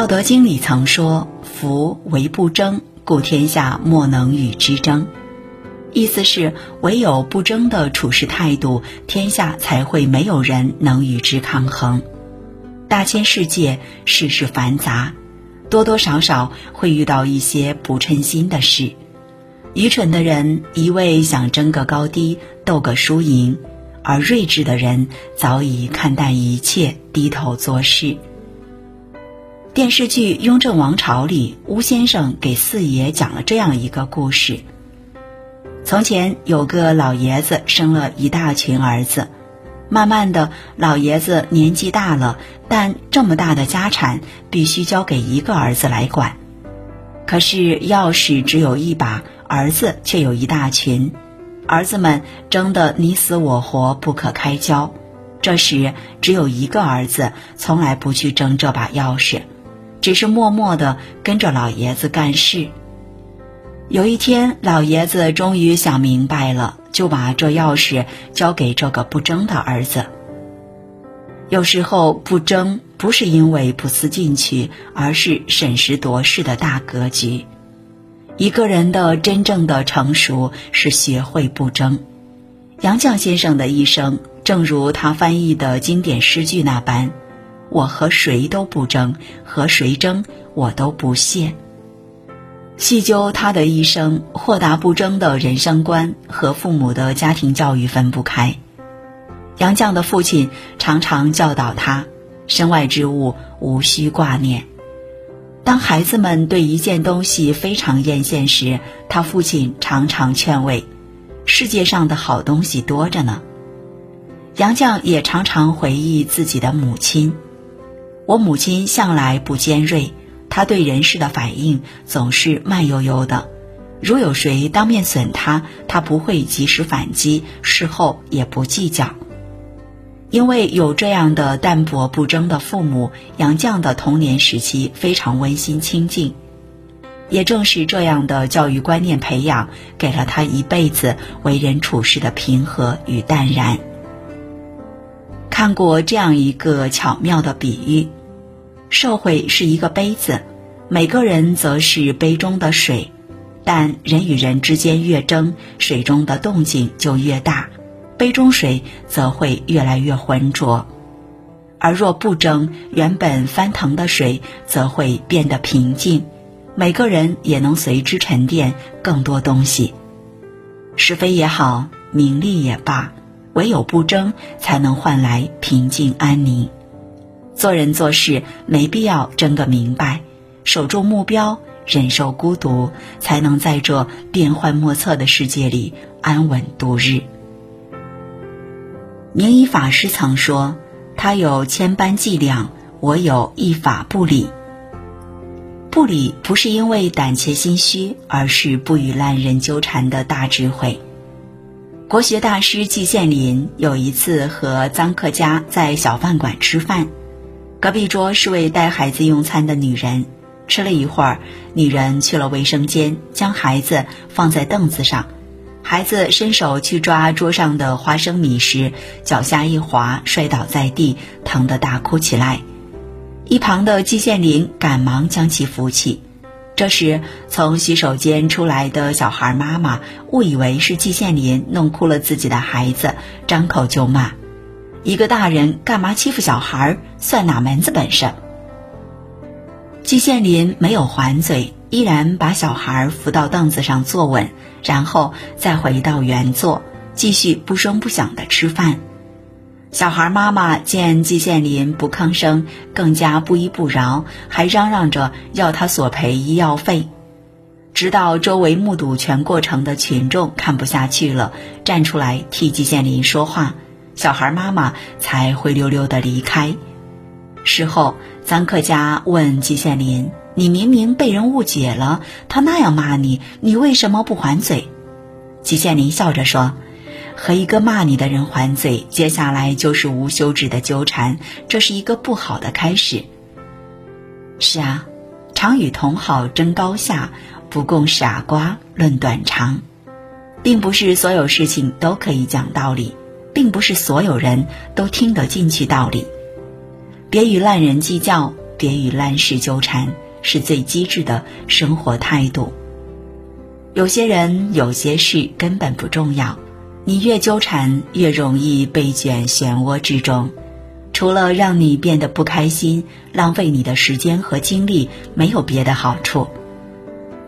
道德经》里曾说：“夫唯不争，故天下莫能与之争。”意思是，唯有不争的处事态度，天下才会没有人能与之抗衡。大千世界，世事繁杂，多多少少会遇到一些不称心的事。愚蠢的人一味想争个高低，斗个输赢；而睿智的人早已看淡一切，低头做事。电视剧《雍正王朝》里，巫先生给四爷讲了这样一个故事：从前有个老爷子生了一大群儿子，慢慢的，老爷子年纪大了，但这么大的家产必须交给一个儿子来管。可是钥匙只有一把。儿子却有一大群，儿子们争得你死我活，不可开交。这时只有一个儿子，从来不去争这把钥匙，只是默默地跟着老爷子干事。有一天，老爷子终于想明白了，就把这钥匙交给这个不争的儿子。有时候不争，不是因为不思进取，而是审时度势的大格局。一个人的真正的成熟是学会不争。杨绛先生的一生，正如他翻译的经典诗句那般：“我和谁都不争，和谁争我都不屑。”细究他的一生，豁达不争的人生观和父母的家庭教育分不开。杨绛的父亲常常教导他：“身外之物无需挂念。”当孩子们对一件东西非常艳羡时，他父亲常常劝慰：“世界上的好东西多着呢。”杨绛也常常回忆自己的母亲：“我母亲向来不尖锐，她对人事的反应总是慢悠悠的。如有谁当面损她，她不会及时反击，事后也不计较。”因为有这样的淡泊不争的父母，杨绛的童年时期非常温馨清静。也正是这样的教育观念培养，给了他一辈子为人处事的平和与淡然。看过这样一个巧妙的比喻：社会是一个杯子，每个人则是杯中的水，但人与人之间越争，水中的动静就越大。杯中水则会越来越浑浊，而若不争，原本翻腾的水则会变得平静，每个人也能随之沉淀更多东西。是非也好，名利也罢，唯有不争，才能换来平静安宁。做人做事没必要争个明白，守住目标，忍受孤独，才能在这变幻莫测的世界里安稳度日。明仪法师曾说：“他有千般伎俩，我有一法不理。不理不是因为胆怯心虚，而是不与烂人纠缠的大智慧。”国学大师季羡林有一次和臧克家在小饭馆吃饭，隔壁桌是位带孩子用餐的女人。吃了一会儿，女人去了卫生间，将孩子放在凳子上。孩子伸手去抓桌上的花生米时，脚下一滑，摔倒在地，疼得大哭起来。一旁的季羡林赶忙将其扶起。这时，从洗手间出来的小孩妈妈误以为是季羡林弄哭了自己的孩子，张口就骂：“一个大人干嘛欺负小孩？算哪门子本事？”季羡林没有还嘴。依然把小孩扶到凳子上坐稳，然后再回到原座，继续不声不响的吃饭。小孩妈妈见季羡林不吭声，更加不依不饶，还嚷嚷着要他索赔医药费。直到周围目睹全过程的群众看不下去了，站出来替季羡林说话，小孩妈妈才灰溜溜的离开。事后，臧克家问季羡林。你明明被人误解了，他那样骂你，你为什么不还嘴？季羡林笑着说：“和一个骂你的人还嘴，接下来就是无休止的纠缠，这是一个不好的开始。”是啊，常与同好争高下，不共傻瓜论短长，并不是所有事情都可以讲道理，并不是所有人都听得进去道理。别与烂人计较。别与烂事纠缠，是最机智的生活态度。有些人、有些事根本不重要，你越纠缠，越容易被卷漩涡之中。除了让你变得不开心、浪费你的时间和精力，没有别的好处。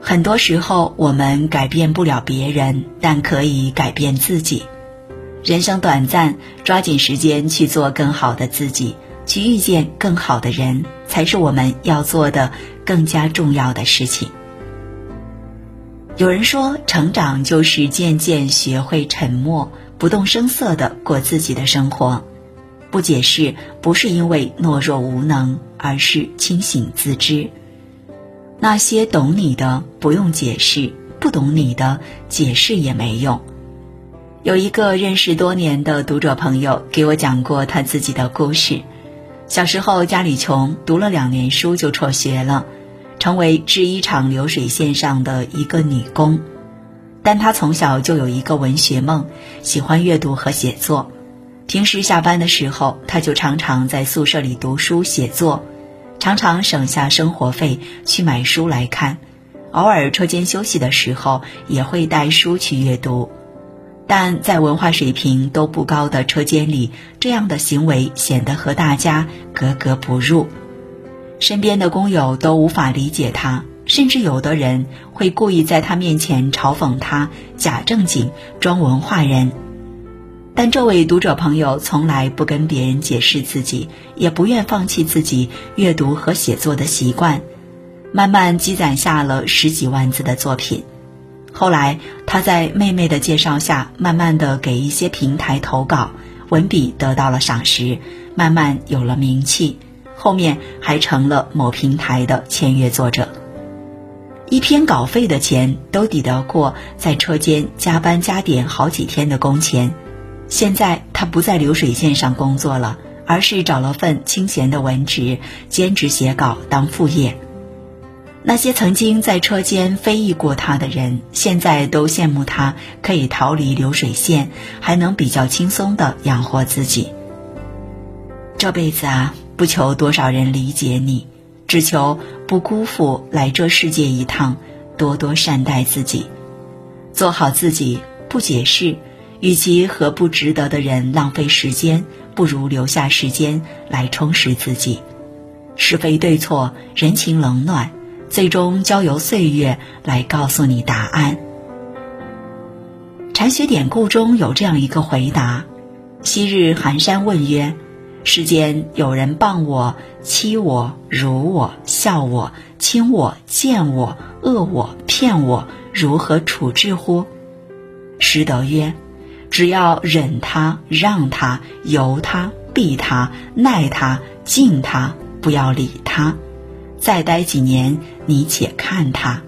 很多时候，我们改变不了别人，但可以改变自己。人生短暂，抓紧时间去做更好的自己，去遇见更好的人，才是我们要做的更加重要的事情。有人说，成长就是渐渐学会沉默，不动声色的过自己的生活。不解释，不是因为懦弱无能，而是清醒自知。那些懂你的不用解释，不懂你的解释也没用。有一个认识多年的读者朋友给我讲过他自己的故事。小时候家里穷，读了两年书就辍学了，成为制衣厂流水线上的一个女工。但他从小就有一个文学梦，喜欢阅读和写作。平时下班的时候，他就常常在宿舍里读书写作。常常省下生活费去买书来看，偶尔车间休息的时候也会带书去阅读，但在文化水平都不高的车间里，这样的行为显得和大家格格不入，身边的工友都无法理解他，甚至有的人会故意在他面前嘲讽他假正经装文化人。但这位读者朋友从来不跟别人解释自己，也不愿放弃自己阅读和写作的习惯，慢慢积攒下了十几万字的作品。后来，他在妹妹的介绍下，慢慢的给一些平台投稿，文笔得到了赏识，慢慢有了名气。后面还成了某平台的签约作者。一篇稿费的钱都抵得过在车间加班加点好几天的工钱。现在他不在流水线上工作了，而是找了份清闲的文职，兼职写稿当副业。那些曾经在车间非议过他的人，现在都羡慕他可以逃离流水线，还能比较轻松的养活自己。这辈子啊，不求多少人理解你，只求不辜负来这世界一趟，多多善待自己，做好自己，不解释。与其和不值得的人浪费时间，不如留下时间来充实自己。是非对错，人情冷暖，最终交由岁月来告诉你答案。禅学典故中有这样一个回答：昔日寒山问曰：“世间有人谤我、欺我、辱我、笑我、轻我、贱我、恶我、骗我，如何处置乎？”师德曰。只要忍他、让他、由他、避他、耐他、敬他，不要理他。再待几年，你且看他。